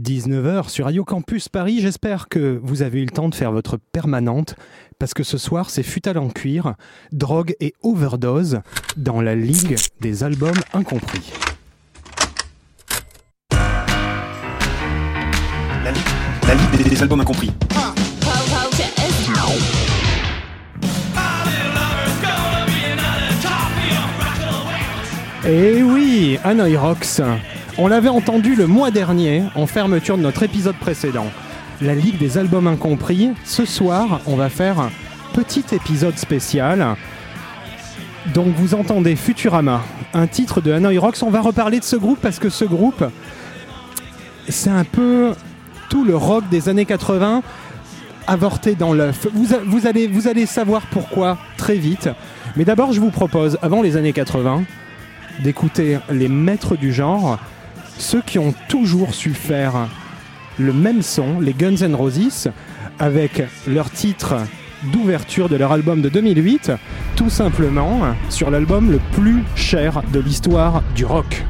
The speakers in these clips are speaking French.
19h sur Radio Campus Paris. J'espère que vous avez eu le temps de faire votre permanente parce que ce soir c'est Futal en cuir, drogue et overdose dans la ligue des albums incompris. La, li- la ligue des, des albums incompris. Et oui, Hanoi Rocks. On l'avait entendu le mois dernier en fermeture de notre épisode précédent. La Ligue des albums incompris. Ce soir, on va faire un petit épisode spécial. Donc vous entendez Futurama, un titre de Hanoi Rocks. On va reparler de ce groupe parce que ce groupe, c'est un peu tout le rock des années 80 avorté dans l'œuf. Vous, vous allez savoir pourquoi très vite. Mais d'abord, je vous propose, avant les années 80, d'écouter les maîtres du genre, ceux qui ont toujours su faire le même son, les Guns N' Roses, avec leur titre d'ouverture de leur album de 2008, tout simplement sur l'album le plus cher de l'histoire du rock.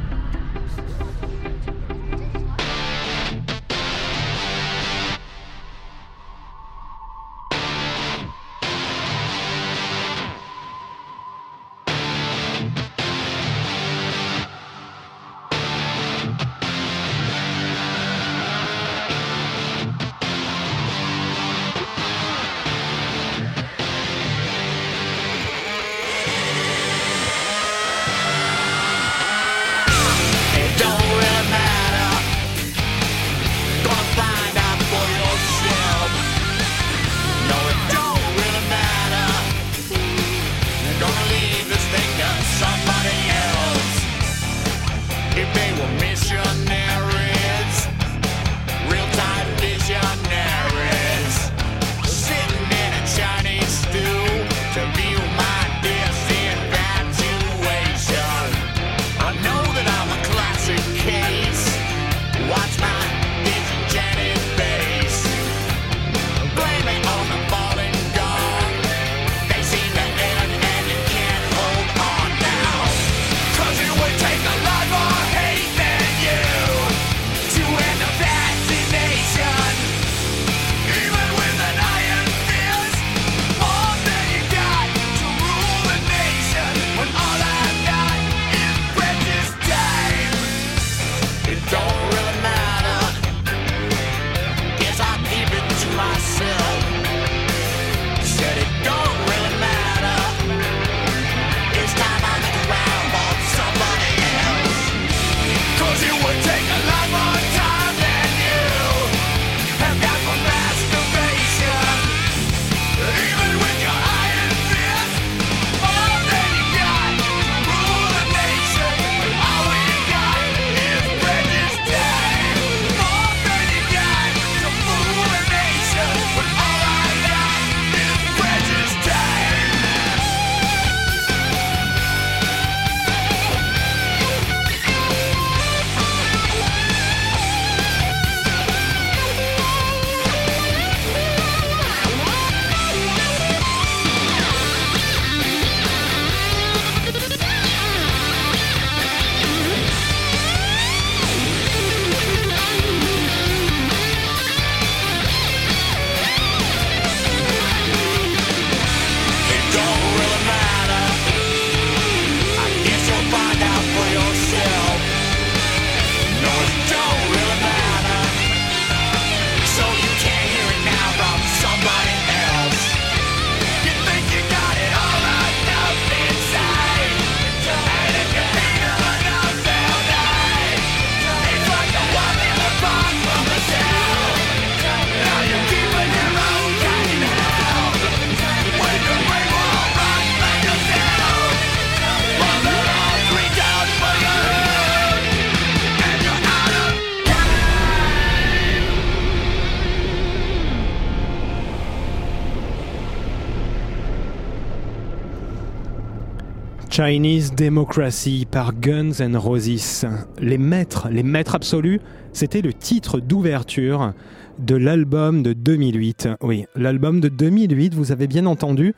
Chinese Democracy par Guns N' Roses. Les maîtres, les maîtres absolus, c'était le titre d'ouverture de l'album de 2008. Oui, l'album de 2008, vous avez bien entendu.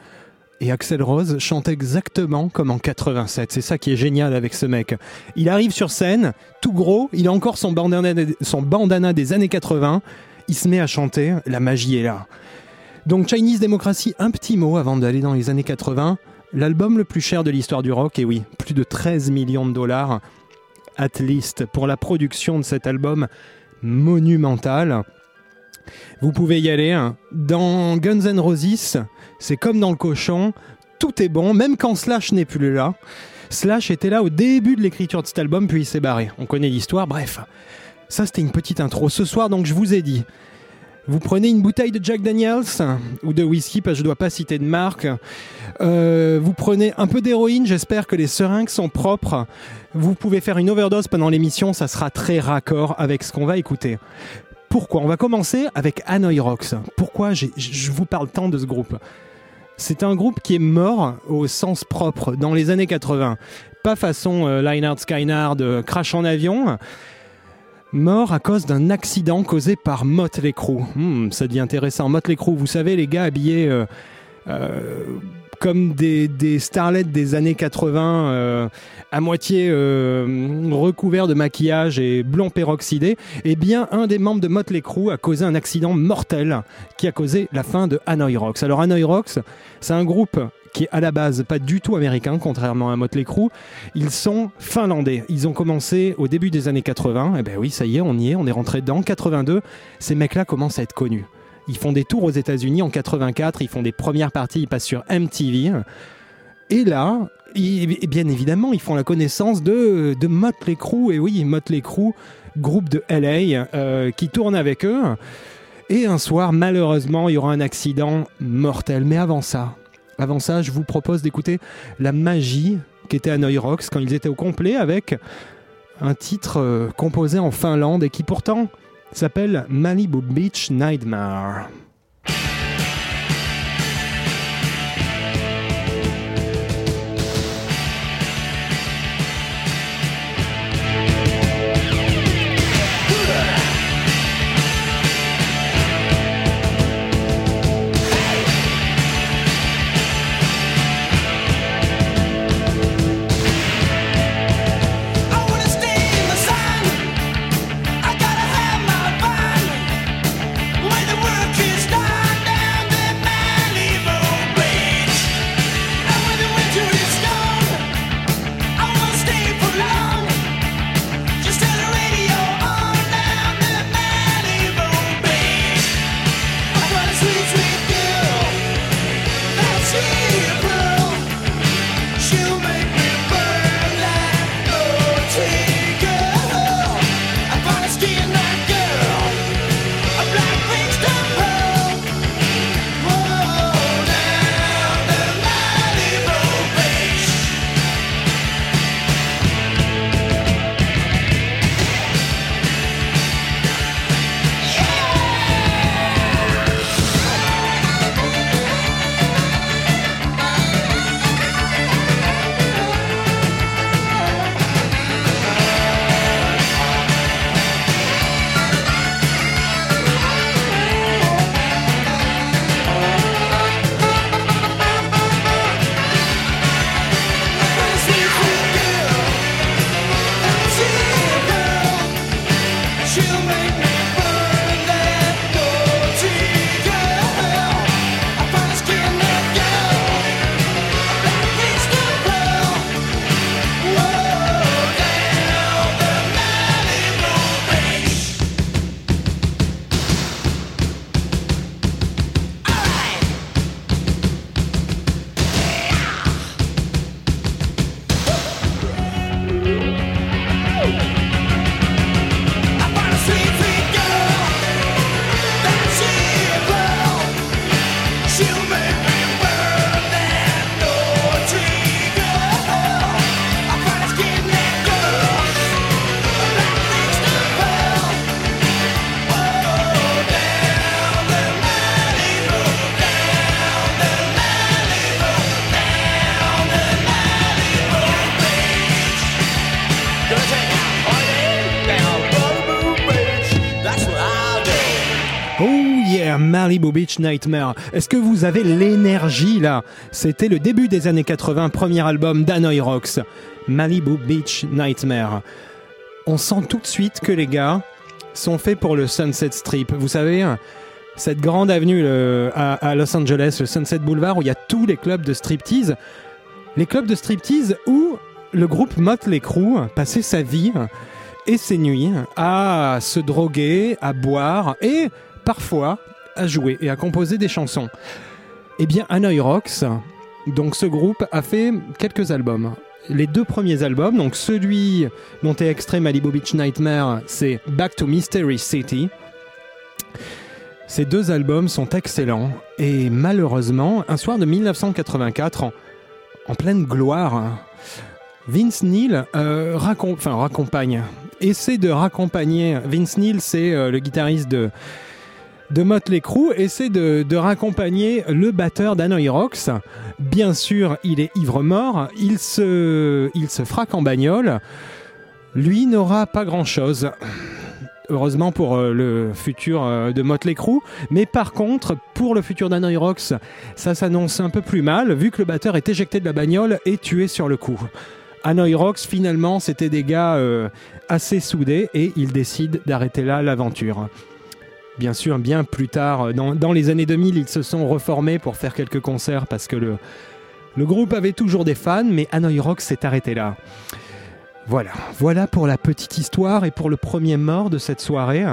Et Axel Rose chante exactement comme en 87. C'est ça qui est génial avec ce mec. Il arrive sur scène, tout gros, il a encore son bandana, son bandana des années 80. Il se met à chanter, la magie est là. Donc Chinese Democracy, un petit mot avant d'aller dans les années 80. L'album le plus cher de l'histoire du rock, et oui, plus de 13 millions de dollars, at least, pour la production de cet album monumental. Vous pouvez y aller. hein. Dans Guns N' Roses, c'est comme dans le cochon, tout est bon, même quand Slash n'est plus là. Slash était là au début de l'écriture de cet album, puis il s'est barré. On connaît l'histoire, bref. Ça, c'était une petite intro. Ce soir, donc, je vous ai dit, vous prenez une bouteille de Jack Daniels ou de whisky, parce que je ne dois pas citer de marque. Euh, vous prenez un peu d'héroïne, j'espère que les seringues sont propres. Vous pouvez faire une overdose pendant l'émission, ça sera très raccord avec ce qu'on va écouter. Pourquoi? On va commencer avec Hanoi Rocks. Pourquoi je vous parle tant de ce groupe? C'est un groupe qui est mort au sens propre dans les années 80. Pas façon euh, Leinhard Skynard, euh, crash en avion. Mort à cause d'un accident causé par Motley Crue. Hmm, ça devient intéressant. Motley Crue, vous savez, les gars habillés euh, euh, comme des, starlets des années 80, euh, à moitié euh, recouverts de maquillage et blond peroxydé. Eh bien, un des membres de Motley Crue a causé un accident mortel qui a causé la fin de Hanoi Rocks. Alors, Hanoi Rocks, c'est un groupe qui est à la base pas du tout américain, contrairement à Motley Crue. Ils sont finlandais. Ils ont commencé au début des années 80. Eh ben oui, ça y est, on y est, on est rentré dedans. 82, ces mecs-là commencent à être connus. Ils font des tours aux États-Unis en 84, ils font des premières parties, ils passent sur MTV. Et là, et bien évidemment, ils font la connaissance de, de Motley Crue. Et oui, Motley Crue, groupe de LA, euh, qui tourne avec eux. Et un soir, malheureusement, il y aura un accident mortel. Mais avant ça, avant ça, je vous propose d'écouter la magie qu'était Hanoi Rocks quand ils étaient au complet avec un titre euh, composé en Finlande et qui pourtant s'appelle Malibu Beach Nightmare. Malibu Beach Nightmare. Est-ce que vous avez l'énergie là? C'était le début des années 80, premier album d'Hanoi Rocks, Malibu Beach Nightmare. On sent tout de suite que les gars sont faits pour le Sunset Strip. Vous savez, cette grande avenue à, à Los Angeles, le Sunset Boulevard, où il y a tous les clubs de striptease. Les clubs de striptease où le groupe Motley Crue passait sa vie et ses nuits à se droguer, à boire et parfois à jouer et à composer des chansons. Eh bien, Hanoi Rocks, donc ce groupe a fait quelques albums. Les deux premiers albums, donc celui dont est extrait Malibu Beach Nightmare, c'est Back to Mystery City. Ces deux albums sont excellents et malheureusement, un soir de 1984, en, en pleine gloire, Vince Neil euh, raccompagne, essaie de raccompagner. Vince Neil, c'est euh, le guitariste de, de Motley Crue, essaie de, raccompagner le batteur d'Hanoi Rocks. Bien sûr, il est ivre-mort, il se, il en bagnole. Lui n'aura pas grand-chose. Heureusement pour euh, le futur euh, de Motley Crue, mais par contre, pour le futur d'Hanoi Rocks, ça s'annonce un peu plus mal, vu que le batteur est éjecté de la bagnole et tué sur le coup. Hanoi Rocks, finalement, c'était des gars euh, assez soudés et ils décident d'arrêter là l'aventure. Bien sûr, bien plus tard, euh, dans, les années 2000, ils se sont reformés pour faire quelques concerts parce que le, groupe avait toujours des fans, mais Hanoi Rocks s'est arrêté là. Voilà, voilà pour la petite histoire et pour le premier mort de cette soirée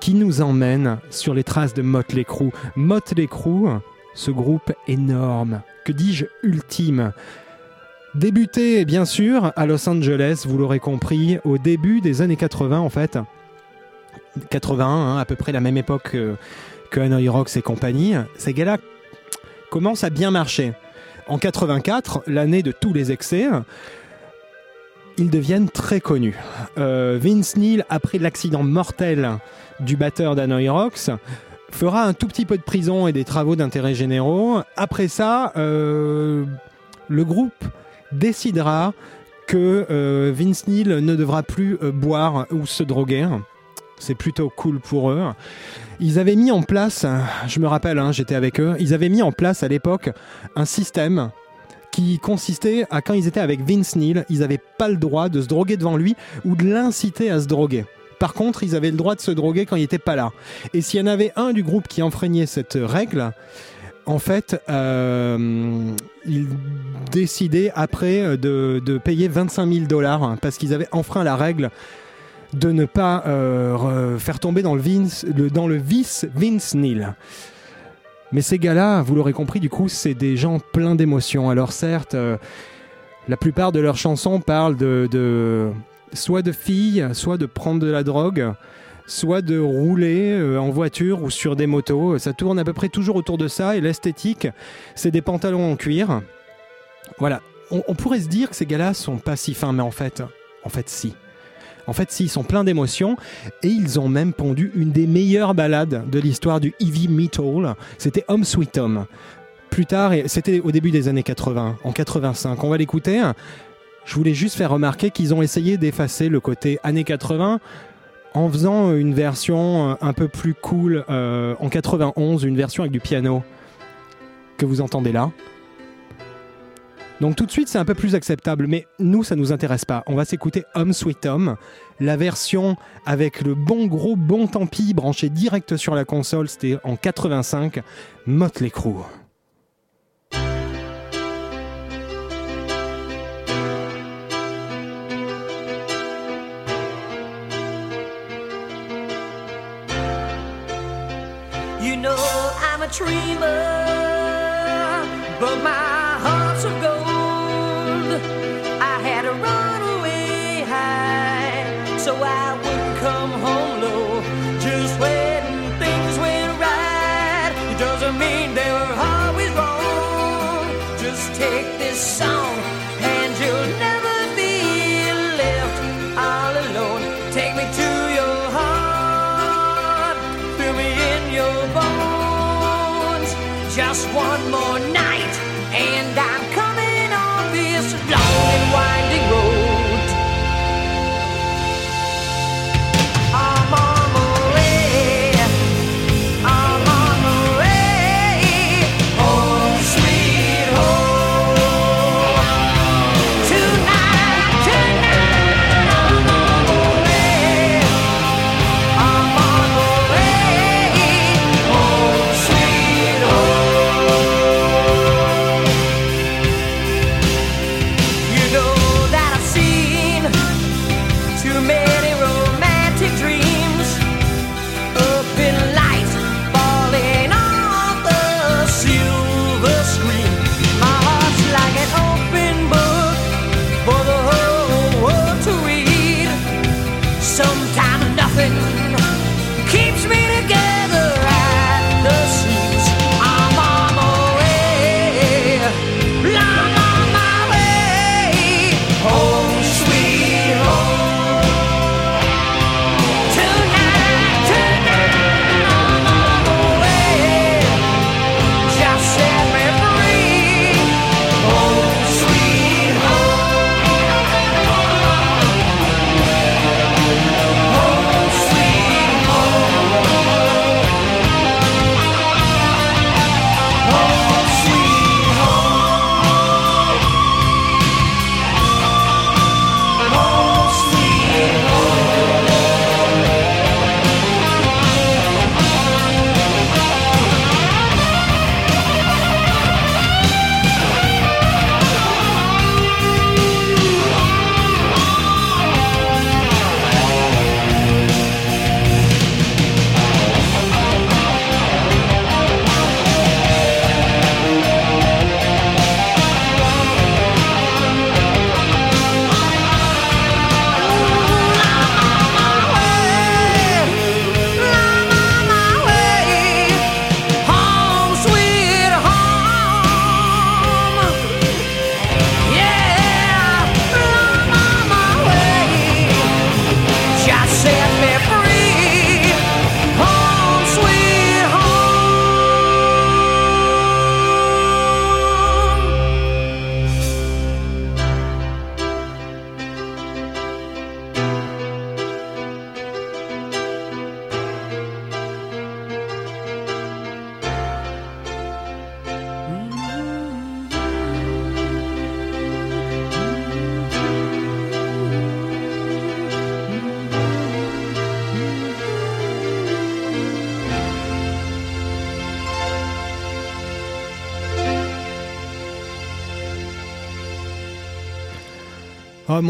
qui nous emmène sur les traces de Motley Crue. Motley Crue, ce groupe énorme, que dis-je ultime, Débuté, bien sûr, à Los Angeles, vous l'aurez compris, au début des années 80, en fait. 81, hein, à peu près la même époque que, que Hanoi Rocks et compagnie. Ces gars-là commencent à bien marcher. En 84, l'année de tous les excès, ils deviennent très connus. Euh, Vince Neil, après l'accident mortel du batteur d'Hanoi Rocks, fera un tout petit peu de prison et des travaux d'intérêt généraux. Après ça, euh, le groupe décidera que euh, Vince Neil ne devra plus euh, boire ou se droguer. C'est plutôt cool pour eux. Ils avaient mis en place, je me rappelle, hein, j'étais avec eux, ils avaient mis en place à l'époque un système qui consistait à quand ils étaient avec Vince Neil, ils n'avaient pas le droit de se droguer devant lui ou de l'inciter à se droguer. Par contre, ils avaient le droit de se droguer quand il n'était pas là. Et s'il y en avait un du groupe qui enfreignait cette règle, en fait, euh, ils décidaient après de, de payer 25 000 dollars hein, parce qu'ils avaient enfreint la règle de ne pas euh, re- faire tomber dans le, dans le vice Vince Neil. Mais ces gars-là, vous l'aurez compris, du coup, c'est des gens pleins d'émotions. Alors certes, euh, la plupart de leurs chansons parlent de, de- soit de filles, soit de prendre de la drogue, soit de rouler euh, en voiture ou sur des motos. Ça tourne à peu près toujours autour de ça. Et l'esthétique, c'est des pantalons en cuir. Voilà. On, on pourrait se dire que ces gars-là sont pas si fins, mais en fait, en fait, si. En fait, si, ils sont pleins d'émotions et ils ont même pondu une des meilleures ballades de l'histoire du heavy metal. C'était Home Sweet Home. Plus tard, c'était au début des années 80, en 85. On va l'écouter. Je voulais juste faire remarquer qu'ils ont essayé d'effacer le côté années 80 en faisant une version euh, un peu plus cool euh, en 91, une version avec du piano que vous entendez là. Donc tout de suite c'est un peu plus acceptable, mais nous ça nous intéresse pas. On va s'écouter Home Sweet Home, la version avec le bon gros bon tant pis branché direct sur la console, c'était en 85, Motley my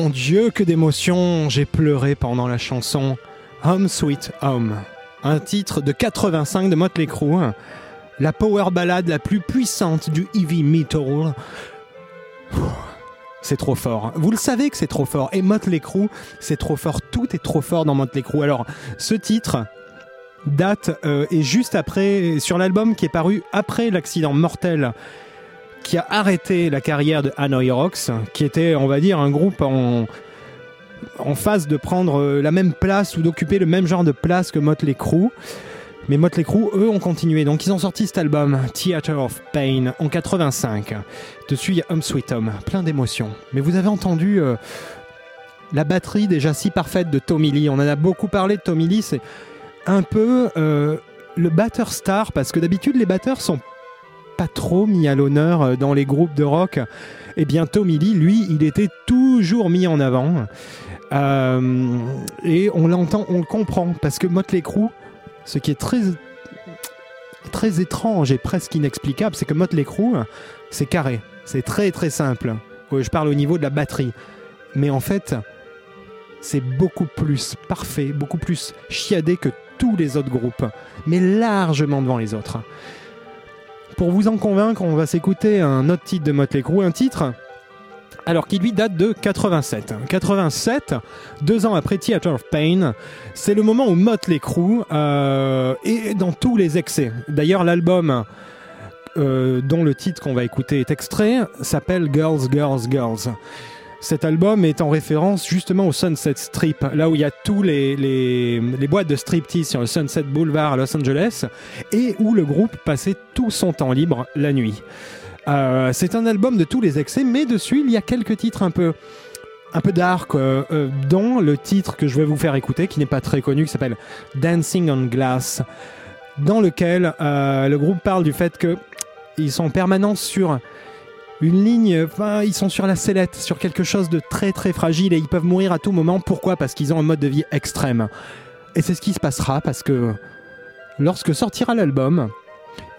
mon dieu, que d'émotions J'ai pleuré pendant la chanson Home Sweet Home, un titre de 85 de Motley Crue, la power ballade la plus puissante du heavy metal. C'est trop fort. Vous le savez que c'est trop fort. Et Motley Crue, c'est trop fort. Tout est trop fort dans Motley Crue. Alors, ce titre date euh, et juste après sur l'album qui est paru après l'accident mortel qui a arrêté la carrière de Hanoi Rocks, qui était, on va dire, un groupe en, en phase de prendre euh, la même place ou d'occuper le même genre de place que Motley Crue. Mais Motley Crue, eux, ont continué. Donc, ils ont sorti cet album, Theater of Pain, en 85. Dessus, il y a Home Sweet Home, plein d'émotions. Mais vous avez entendu euh, la batterie déjà si parfaite de Tommy Lee. On en a beaucoup parlé de Tommy Lee. C'est un peu euh, le batteur star, parce que d'habitude, les batteurs sont pas trop mis à l'honneur euh, dans les groupes de rock. Et bien, Tommy Lee, lui, il était toujours mis en avant. Euh, et on l'entend, on le comprend, parce que Motley Crue, ce qui est très, très étrange et presque inexplicable, c'est que Motley Crue, c'est carré. C'est très très simple. Ouais, Je parle au niveau de la batterie. Mais en fait, c'est beaucoup plus parfait, beaucoup plus chiadé que tous les autres groupes, mais largement devant les autres. Pour vous en convaincre, on va s'écouter un autre titre de Motley Crue, un titre alors qui lui date de 87. 87, deux ans après Theater of Pain, c'est le moment où Motley Crue euh, est dans tous les excès. D'ailleurs, l'album euh, dont le titre qu'on va écouter est extrait s'appelle Girls, Girls, Girls. Cet album est en référence justement au Sunset Strip, là où il y a tous les, les, boîtes de striptease sur le Sunset Boulevard à Los Angeles, et où le groupe passait tout son temps libre la nuit. Euh, c'est un album de tous les excès, mais dessus il y a quelques titres un peu un peu dark, euh, euh, dont le titre que je vais vous faire écouter, qui n'est pas très connu, qui s'appelle Dancing on Glass, dans lequel le groupe parle du fait que ils sont en permanence sur une ligne, enfin, ils sont sur la sellette, sur quelque chose de très très fragile et ils peuvent mourir à tout moment. Pourquoi? Parce qu'ils ont un mode de vie extrême. Et c'est ce qui se passera parce que lorsque sortira l'album,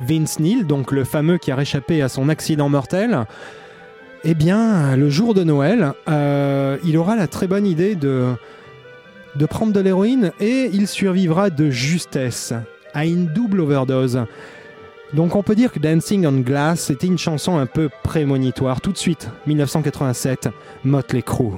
Vince Neil, donc le fameux qui a réchappé à son accident mortel, eh bien, le jour de Noël, euh, il aura la très bonne idée de, de prendre de l'héroïne et il survivra de justesse à une double overdose. Donc on peut dire que Dancing on Glass était une chanson un peu prémonitoire. Tout de suite, 1987, Motley Crue.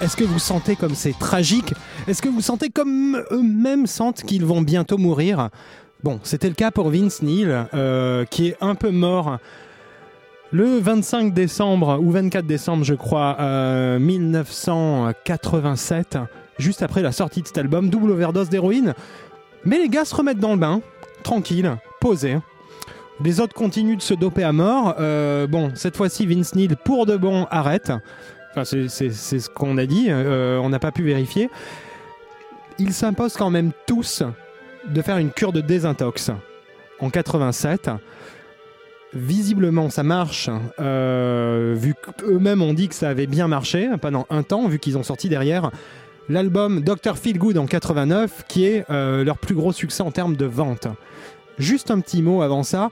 Est-ce que vous sentez comme c'est tragique? Est-ce que vous sentez comme eux-mêmes sentent qu'ils vont bientôt mourir? Bon, c'était le cas pour Vince Neil, euh, qui est un peu mort le 25 décembre, ou 24 décembre je crois, euh, 1987, juste après la sortie de cet album, double overdose d'héroïne. Mais les gars se remettent dans le bain, tranquille, posés. Les autres continuent de se doper à mort. Euh, bon, cette fois-ci, Vince Neil, pour de bon, arrête. Enfin, c'est- ce qu'on a dit, euh, on n'a pas pu vérifier. Ils s'imposent quand même tous de faire une cure de désintox en 87. Visiblement, ça marche, euh, vu qu'eux-mêmes ont dit que ça avait bien marché pendant un temps, vu qu'ils ont sorti derrière l'album Dr. Feel Good en 89, qui est euh, leur plus gros succès en termes de vente. Juste un petit mot avant ça.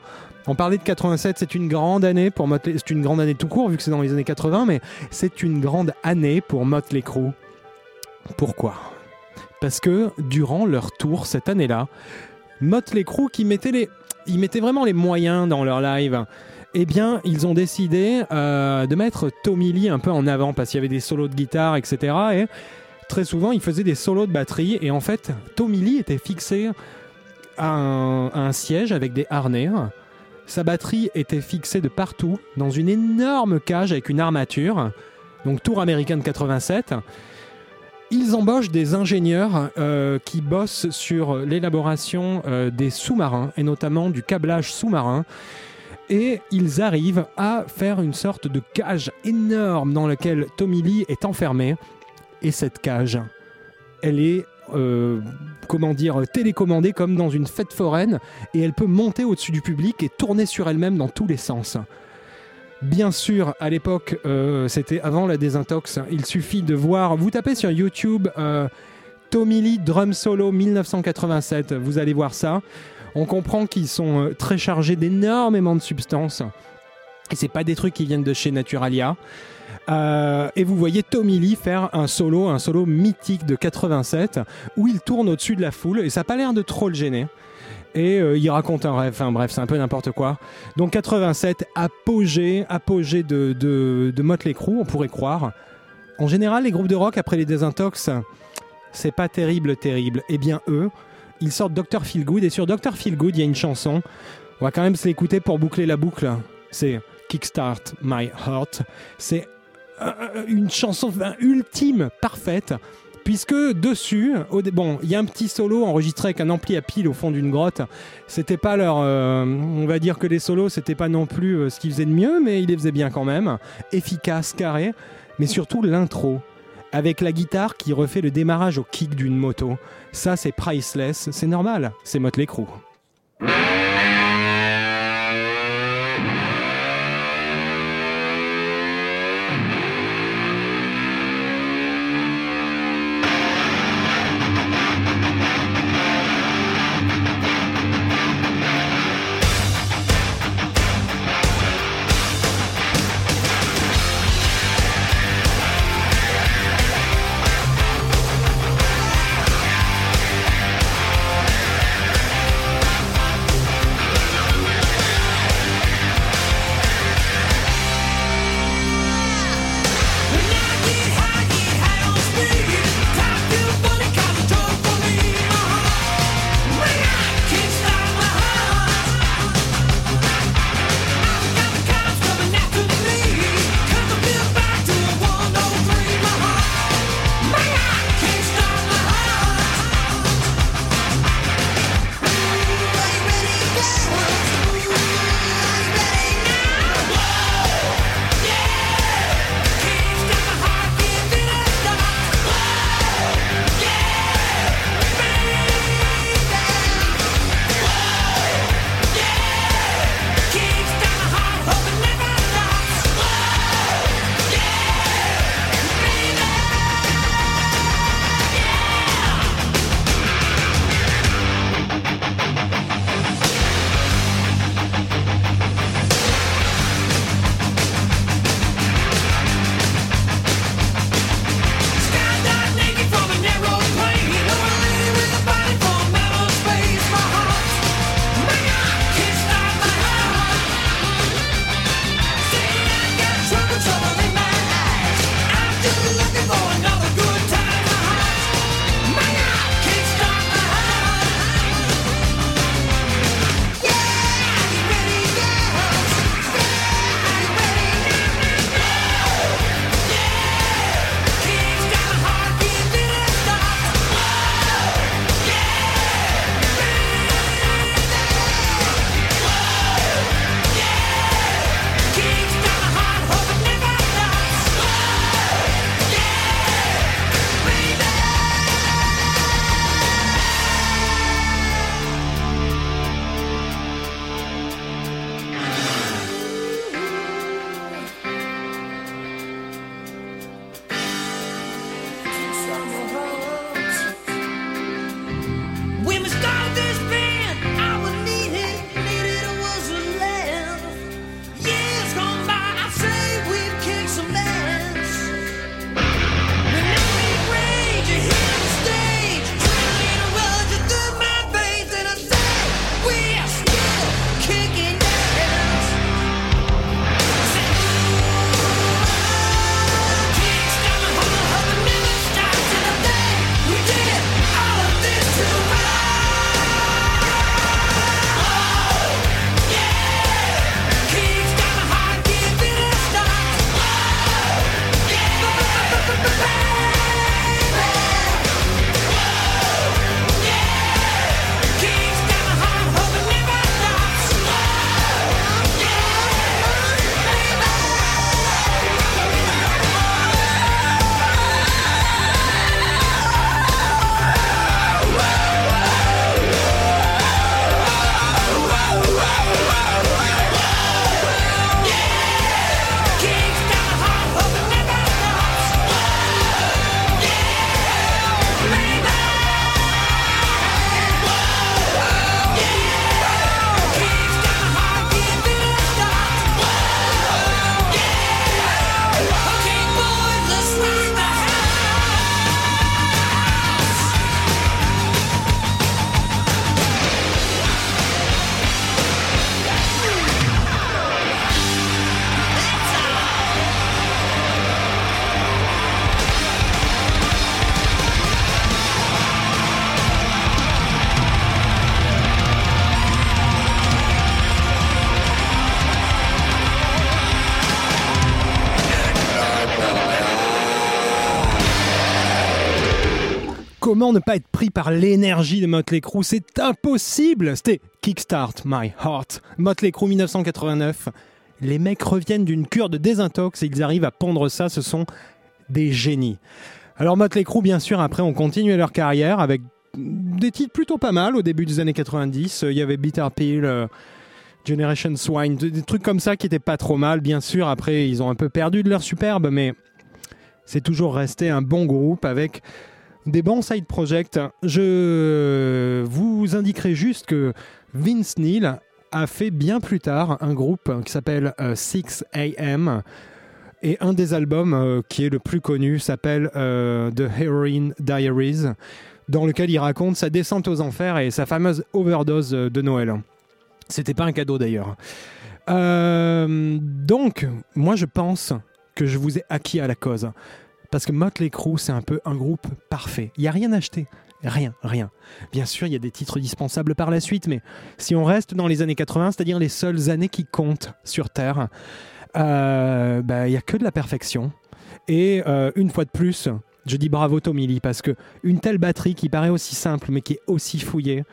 On parlait de 87, c'est une grande année pour Motley. C'est une grande année tout court vu que c'est dans les années 80, mais c'est une grande année pour Motley Crue. Pourquoi? Parce que durant leur tour cette année-là, Motley Crue qui mettait les, mettaient vraiment les moyens dans leur live. Eh bien, ils ont décidé euh, de mettre Tommy Lee un peu en avant parce qu'il y avait des solos de guitare, etc. Et très souvent, il faisait des solos de batterie. Et en fait, Tommy Lee était fixé à un, à un siège avec des harnais. Sa batterie était fixée de partout dans une énorme cage avec une armature. Donc Tour américaine 87. Ils embauchent des ingénieurs euh, qui bossent sur l'élaboration euh, des sous-marins et notamment du câblage sous-marin. Et ils arrivent à faire une sorte de cage énorme dans laquelle Tommy Lee est enfermé. Et cette cage, elle est, euh, comment dire, télécommandée comme dans une fête foraine. Et elle peut monter au-dessus du public et tourner sur elle-même dans tous les sens. Bien sûr, à l'époque, euh, c'était avant la désintox. Il suffit de voir. Vous tapez sur YouTube euh, Tommy Lee Drum Solo 1987. Vous allez voir ça. On comprend qu'ils sont très chargés d'énormément de substances. Et c'est pas des trucs qui viennent de chez Naturalia. Euh, et vous voyez Tommy Lee faire un solo, un solo mythique de 87, où il tourne au-dessus de la foule, et ça n'a pas l'air de trop le gêner. Et euh, il raconte un rêve, enfin bref, c'est un peu n'importe quoi. Donc 87, apogée, apogée de, de, de on pourrait croire. En général, les groupes de rock, après les désintox, c'est pas terrible, terrible. Eh bien, eux, ils sortent Dr. Feelgood, et sur Dr. Feelgood, il y a une chanson. On va quand même se l'écouter pour boucler la boucle. C'est Kickstart My Heart. C'est une chanson ultime, parfaite. Puisque dessus, bon, il y a un petit solo enregistré avec un ampli à pile au fond d'une grotte. C'était pas leur, euh, on va dire que les solos, c'était pas non plus euh, ce qu'ils faisaient de mieux, mais ils les faisaient bien quand même, efficace, carré. Mais surtout l'intro, avec la guitare qui refait le démarrage au kick d'une moto. Ça, c'est priceless, c'est normal, c'est Motley Crue. Ne pas être pris par l'énergie de Motley Crue C'est impossible C'était Kickstart My Heart, Motley Crue 1989. Les mecs reviennent d'une cure de désintox et ils arrivent à pondre ça, ce sont des génies. Alors Motley Crue, bien sûr, après ont continué leur carrière avec des titres plutôt pas mal au début des années 90. Il y avait Bitter Pill, euh, Generation Swine, des des trucs comme ça qui étaient pas trop mal. Bien sûr, après ils ont un peu perdu de leur superbe, mais c'est toujours resté un bon groupe avec des bons side projects. Je vous indiquerai juste que Vince Neil a fait bien plus tard un groupe qui s'appelle euh, 6 AM. Et un des albums euh, qui est le plus connu s'appelle euh, The Heroin Diaries, dans lequel il raconte sa descente aux enfers et sa fameuse overdose euh, de Noël. C'était pas un cadeau d'ailleurs. Euh, donc, moi je pense que je vous ai acquis à la cause. Parce que Motley Crue, c'est un peu un groupe parfait. Il n'y a rien à acheter. Rien, rien. Bien sûr, il y a des titres dispensables par la suite, mais si on reste dans les années 80, c'est-à-dire les seules années qui comptent sur Terre, euh, bah, il n'y a que de la perfection. Et euh, une fois de plus, je dis bravo Tommy Lee, parce que une telle batterie qui paraît aussi simple, mais qui est aussi fouillée,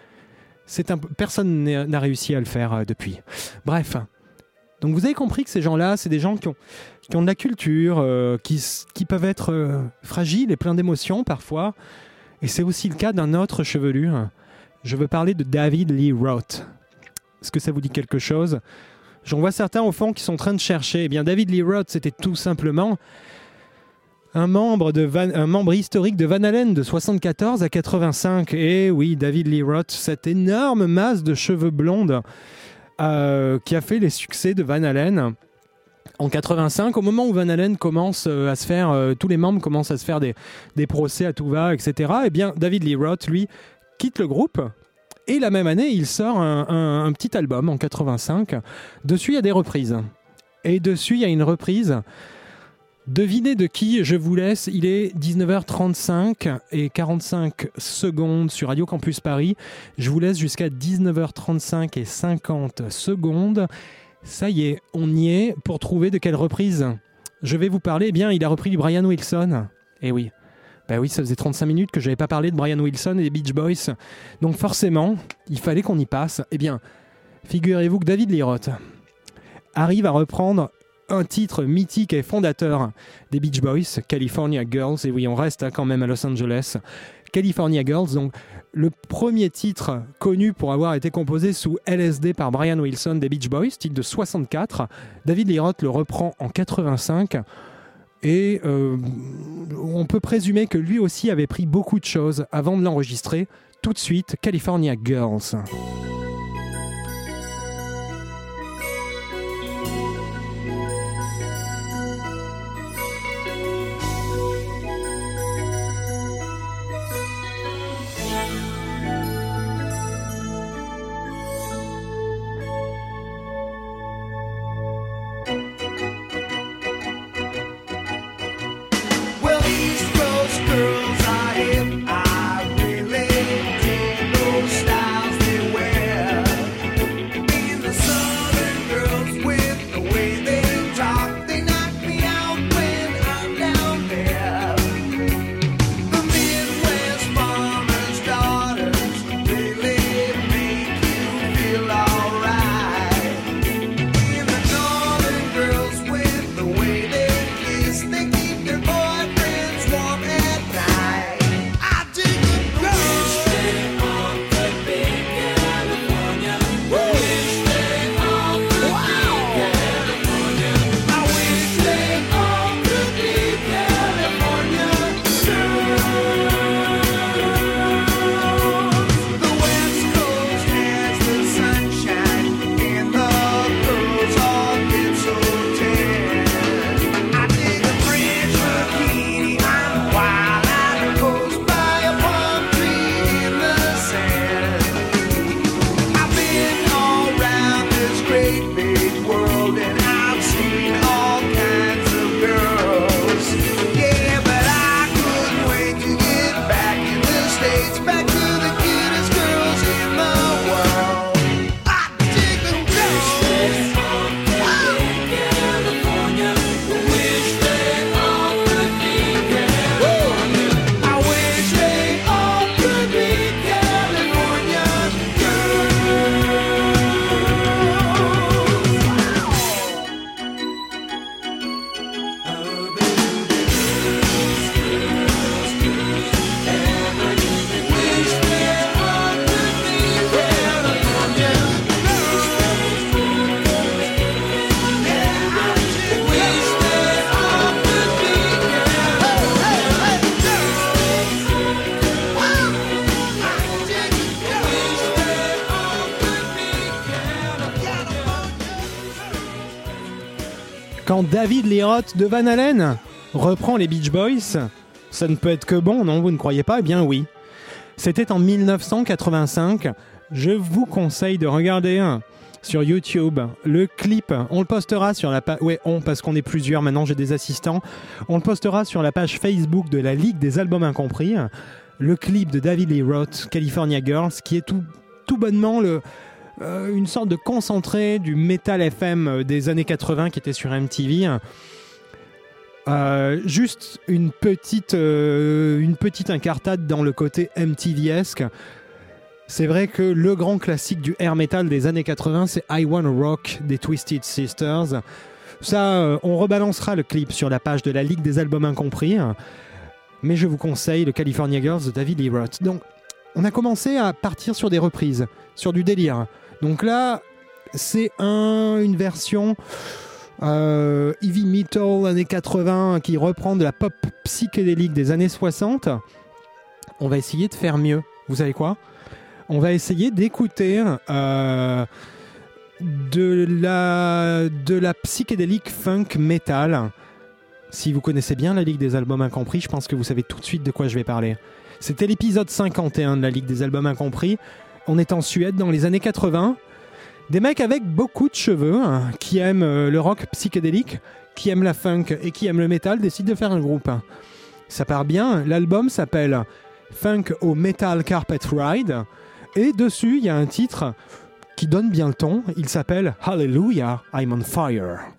c'est un... personne n'a n'a réussi à le faire euh, depuis. Bref. Donc vous avez compris que ces gens-là, c'est des gens qui ont, de la culture, euh, qui, peuvent être euh, fragiles et pleins d'émotions parfois. Et c'est aussi le cas d'un autre chevelu. Je veux parler de David Lee Roth. Est-ce que ça vous dit quelque chose? J'en vois certains au fond qui sont en train de chercher. Eh bien, David Lee Roth, c'était tout simplement un membre, de un historique de Van Halen de 74 à 85. Et oui, David Lee Roth, cette énorme masse de cheveux blondes euh, qui a fait les succès de Van Halen en 85, au moment où Van Halen commence euh, à se faire, euh, tous les membres commencent à se faire des, des procès à tout va, etc. Eh bien, David Lee Roth, lui, quitte le groupe. Et la même année, il sort un, un- un petit album en 85. Dessus, il y a des reprises. Et dessus, il y a une reprise. Devinez de qui je vous laisse. Il est 19h35 et 45 secondes sur Radio Campus Paris. Je vous laisse jusqu'à 19h35 et 50 secondes. Ça y est, on y est pour trouver de quelle reprise je vais vous parler. Eh bien, il a repris du Brian Wilson. Eh oui. Bah oui, ça faisait 35 minutes que je n'avais pas parlé de Brian Wilson et des Beach Boys. Donc forcément, il fallait qu'on y passe. Eh bien, figurez-vous que David Roth arrive à reprendre un titre mythique et fondateur des Beach Boys, California Girls. Et oui, on reste hein, quand même à Los Angeles. California Girls, donc le premier titre connu pour avoir été composé sous LSD par Brian Wilson des Beach Boys, titre de 64. David Lee le reprend en 85. Et euh, on peut présumer que lui aussi avait pris beaucoup de choses avant de l'enregistrer. Tout de suite, California Girls. David Roth de Van Halen reprend les Beach Boys, ça ne peut être que bon, non Vous ne croyez pas? Eh bien oui. C'était en 1985. Je vous conseille de regarder sur YouTube le clip. On le postera sur la page. On, parce qu'on est plusieurs maintenant, j'ai des assistants. On le postera sur la page Facebook de la Ligue des Albums Incompris. Le clip de David Lee Roth, California Girls, qui est tout bonnement le, euh, une sorte de concentré du metal FM des années 80 qui était sur MTV. Euh, juste une petite, euh, une petite incartade dans le côté MTV-esque. C'est vrai que le grand classique du air metal des années 80, c'est I Wanna Rock des Twisted Sisters. Ça, euh, on rebalancera le clip sur la page de la Ligue des Albums Incompris. Mais je vous conseille le California Girls de David Lee Roth. Donc, on a commencé à partir sur des reprises, sur du délire. Donc là, c'est un, une version euh, heavy metal années 80 qui reprend de la pop psychédélique des années 60. On va essayer de faire mieux. Vous savez quoi? On va essayer d'écouter euh, de, la, de la psychédélique funk metal. Si vous connaissez bien la Ligue des Albums Incompris, je pense que vous savez tout de suite de quoi je vais parler. C'était l'épisode 51 de la Ligue des Albums Incompris. On est en Suède dans les années 80. Des mecs avec beaucoup de cheveux, hein, qui aiment euh, le rock psychédélique, qui aiment la funk et qui aiment le metal, décident de faire un groupe. Ça part bien. L'album s'appelle Funk au Metal Carpet Ride. Et dessus, il y a un titre qui donne bien le ton. Il s'appelle Hallelujah, I'm on fire.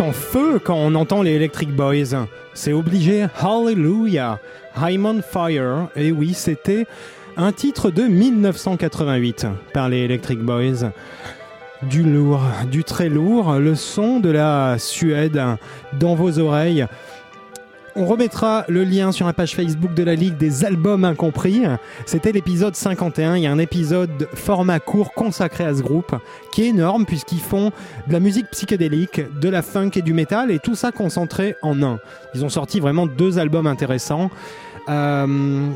En feu quand on entend les Electric Boys. C'est obligé. Hallelujah. I'm on fire. Et oui, c'était un titre de 1988 par les Electric Boys. Du lourd, du très lourd, le son de la Suède dans vos oreilles. On remettra le lien sur la page Facebook de la Ligue des albums incompris. C'était l'épisode 51. Il y a un épisode format court consacré à ce groupe qui est énorme puisqu'ils font de la musique psychédélique, de la funk et du métal et tout ça concentré en un. Ils ont sorti vraiment deux albums intéressants. Euh,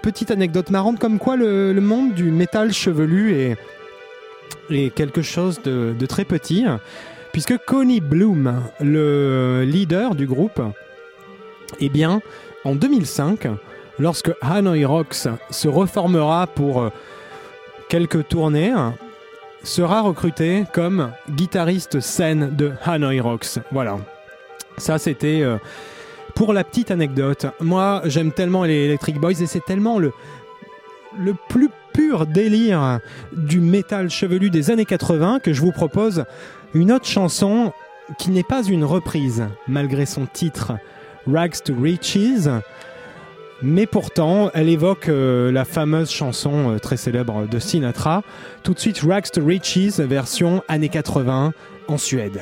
petite anecdote marrante comme quoi le, monde du métal chevelu est, est quelque chose de, de très petit puisque Connie Bloom, le leader du groupe, eh bien, en 2005, lorsque Hanoi Rocks se reformera pour euh, quelques tournées, sera recruté comme guitariste scène de Hanoi Rocks. Voilà. Ça, c'était euh, pour la petite anecdote. Moi, j'aime tellement les Electric Boys et c'est tellement le, le plus pur délire du métal chevelu des années 80 que je vous propose une autre chanson qui n'est pas une reprise, malgré son titre Rags to Riches. Mais pourtant, elle évoque euh, la fameuse chanson euh, très célèbre de Sinatra. Tout de suite, Rags to Riches, version années 80 en Suède.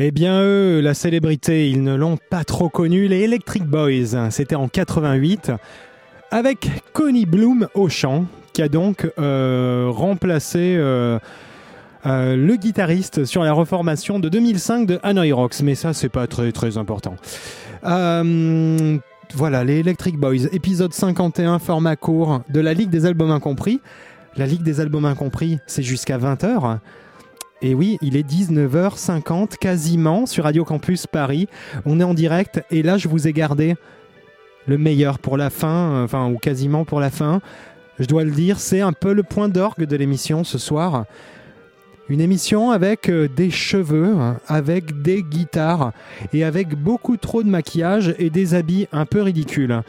Eh bien, eux, la célébrité, ils ne l'ont pas trop connu. Les Electric Boys, c'était en 88, avec Connie Bloom au chant, qui a donc euh, remplacé euh, euh, le guitariste sur la reformation de 2005 de Hanoi Rocks. Mais ça, c'est pas très très important. Voilà, les Electric Boys, épisode 51, format court de la Ligue des Albums Incompris. La Ligue des Albums Incompris, c'est jusqu'à 20h. Et oui, il est 19h50 quasiment sur Radio Campus Paris. On est en direct et là, je vous ai gardé le meilleur pour la fin, enfin, ou quasiment pour la fin. Je dois le dire, c'est un peu le point d'orgue de l'émission ce soir. Une émission avec euh, des cheveux, avec des guitares et avec beaucoup trop de maquillage et des habits un peu ridicules.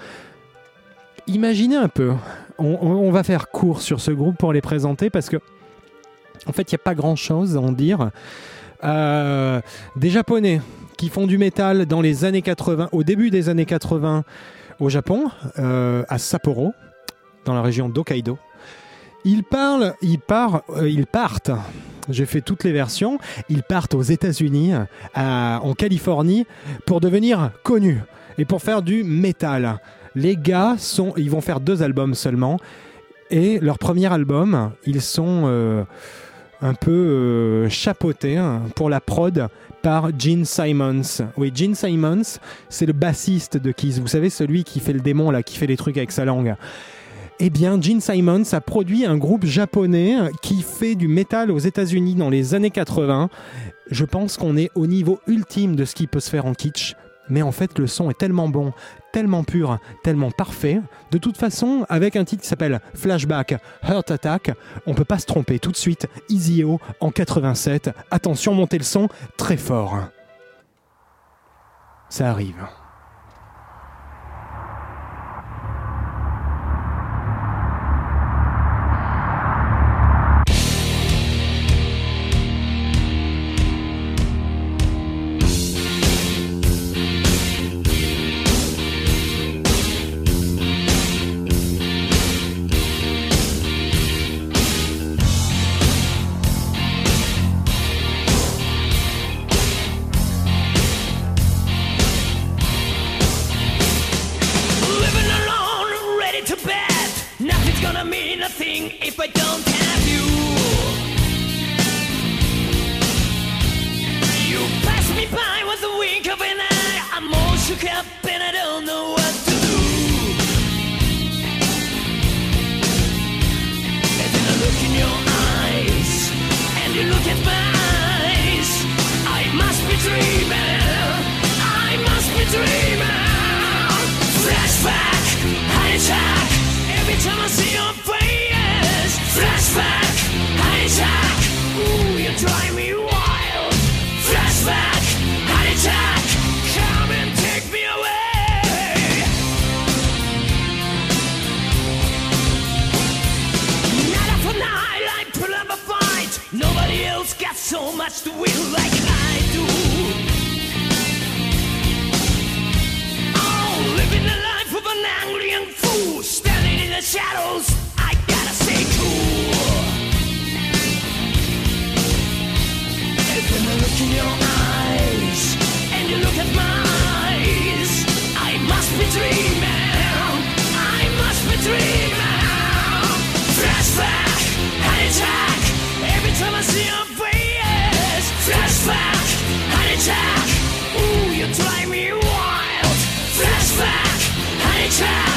Imaginez un peu, on- on va faire court sur ce groupe pour les présenter parce que, en fait, il n'y a pas grand chose à en dire. Euh, des Japonais qui font du métal dans les années 80, au début des années 80 au Japon, euh, à Sapporo, dans la région d'Hokkaido. Ils parlent, ils, partent, ils. J'ai fait toutes les versions. Ils partent aux États-Unis, en Californie, pour devenir connus et pour faire du métal. Les gars sont, ils vont faire deux albums seulement. Et leur premier album, ils sont euh, un peu euh, chapeautés hein, pour la prod par Gene Simons. Oui, Gene Simons, c'est le bassiste de Kiss. Vous savez, celui qui fait le démon, là, qui fait les trucs avec sa langue. Eh bien, Gene Simons a produit un groupe japonais qui fait du métal aux États-Unis dans les années 80. Je pense qu'on est au niveau ultime de ce qui peut se faire en kitsch. Mais en fait, le son est tellement bon, tellement pur, tellement parfait. De toute façon, avec un titre qui s'appelle Flashback Heart Attack, on peut pas se tromper tout de suite. Easy O en 87. Attention, montez le son très fort. Ça arrive. Else got so much to win like I do. Oh, living the life of an angry young fool, standing in the shadows. I gotta stay cool. When I look in your eyes, and you look at my eyes, I must be dreaming. I must be dreaming. Flashback, hijack. Every time I see your time.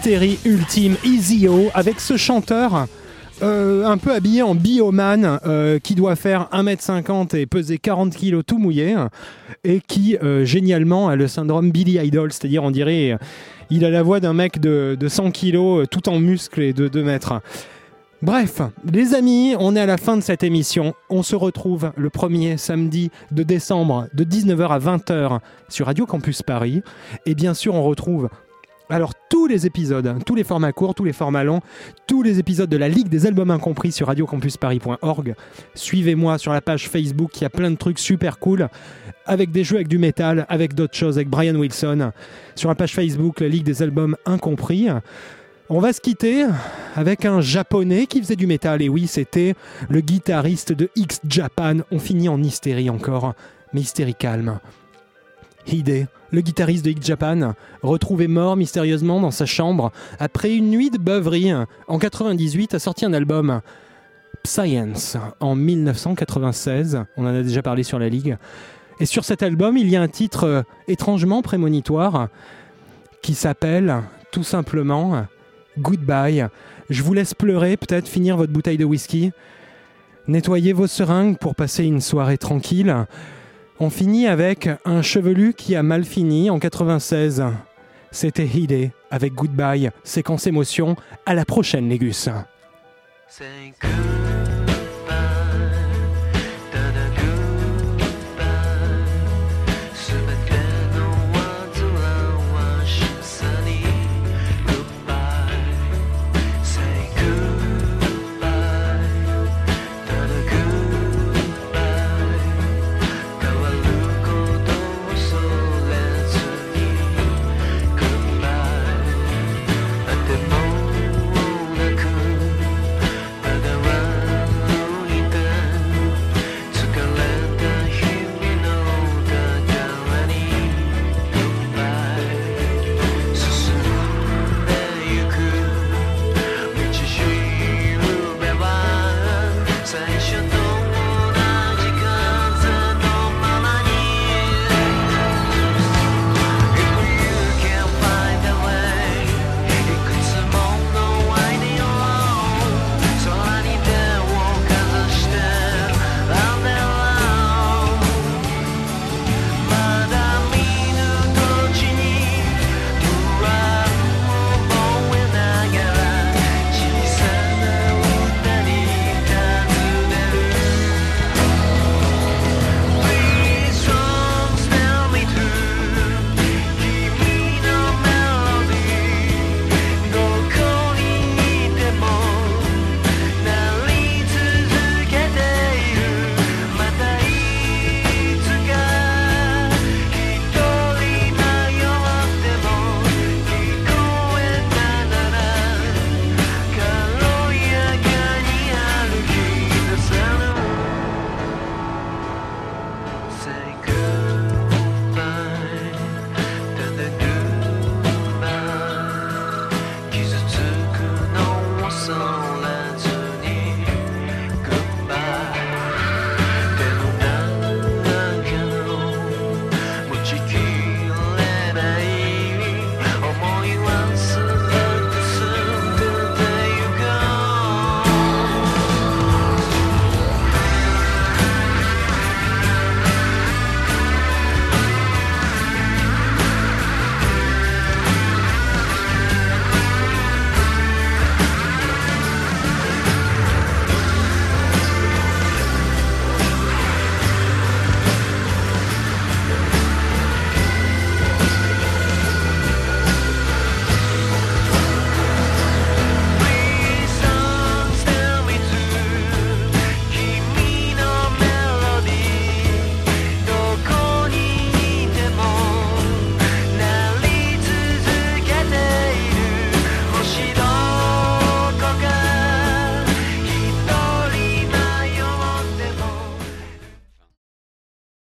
Niveau d'hystérie ultime, Easy-O, avec ce chanteur euh, un peu habillé en bioman, euh, qui doit faire 1m50 et peser 40 kg tout mouillé, et qui, euh, génialement, a le syndrome Billy Idol, c'est-à-dire, on dirait, il a la voix d'un mec de, de 100 kg, tout en muscles et de 2 mètres. Bref, les amis, on est à la fin de cette émission. On se retrouve le premier samedi de décembre de 19h à 20h sur Radio Campus Paris. Et bien sûr, on retrouve alors tous les épisodes, tous les formats courts, tous les formats longs, tous les épisodes de la Ligue des albums incompris sur radiocampusparis.org. Suivez-moi sur la page Facebook, il y a plein de trucs super cool avec des jeux avec du métal, avec d'autres choses, avec Brian Wilson. Sur la page Facebook, la Ligue des albums incompris. On va se quitter avec un japonais qui faisait du métal. Et oui, c'était le guitariste de X Japan. On finit en hystérie encore, mais hystérie calme. Hide, le guitariste de X Japan, retrouvé mort mystérieusement dans sa chambre après une nuit de beuverie, en 98 a sorti un album. Science en 1996, on en a déjà parlé sur la Ligue. Et sur cet album, il y a un titre euh, étrangement prémonitoire qui s'appelle tout simplement Goodbye. Je vous laisse pleurer, peut-être finir votre bouteille de whisky, nettoyer vos seringues pour passer une soirée tranquille. On finit avec un chevelu qui a mal fini en 96. C'était Hide avec Goodbye, séquence émotion. À la prochaine, les gus. Say goodbye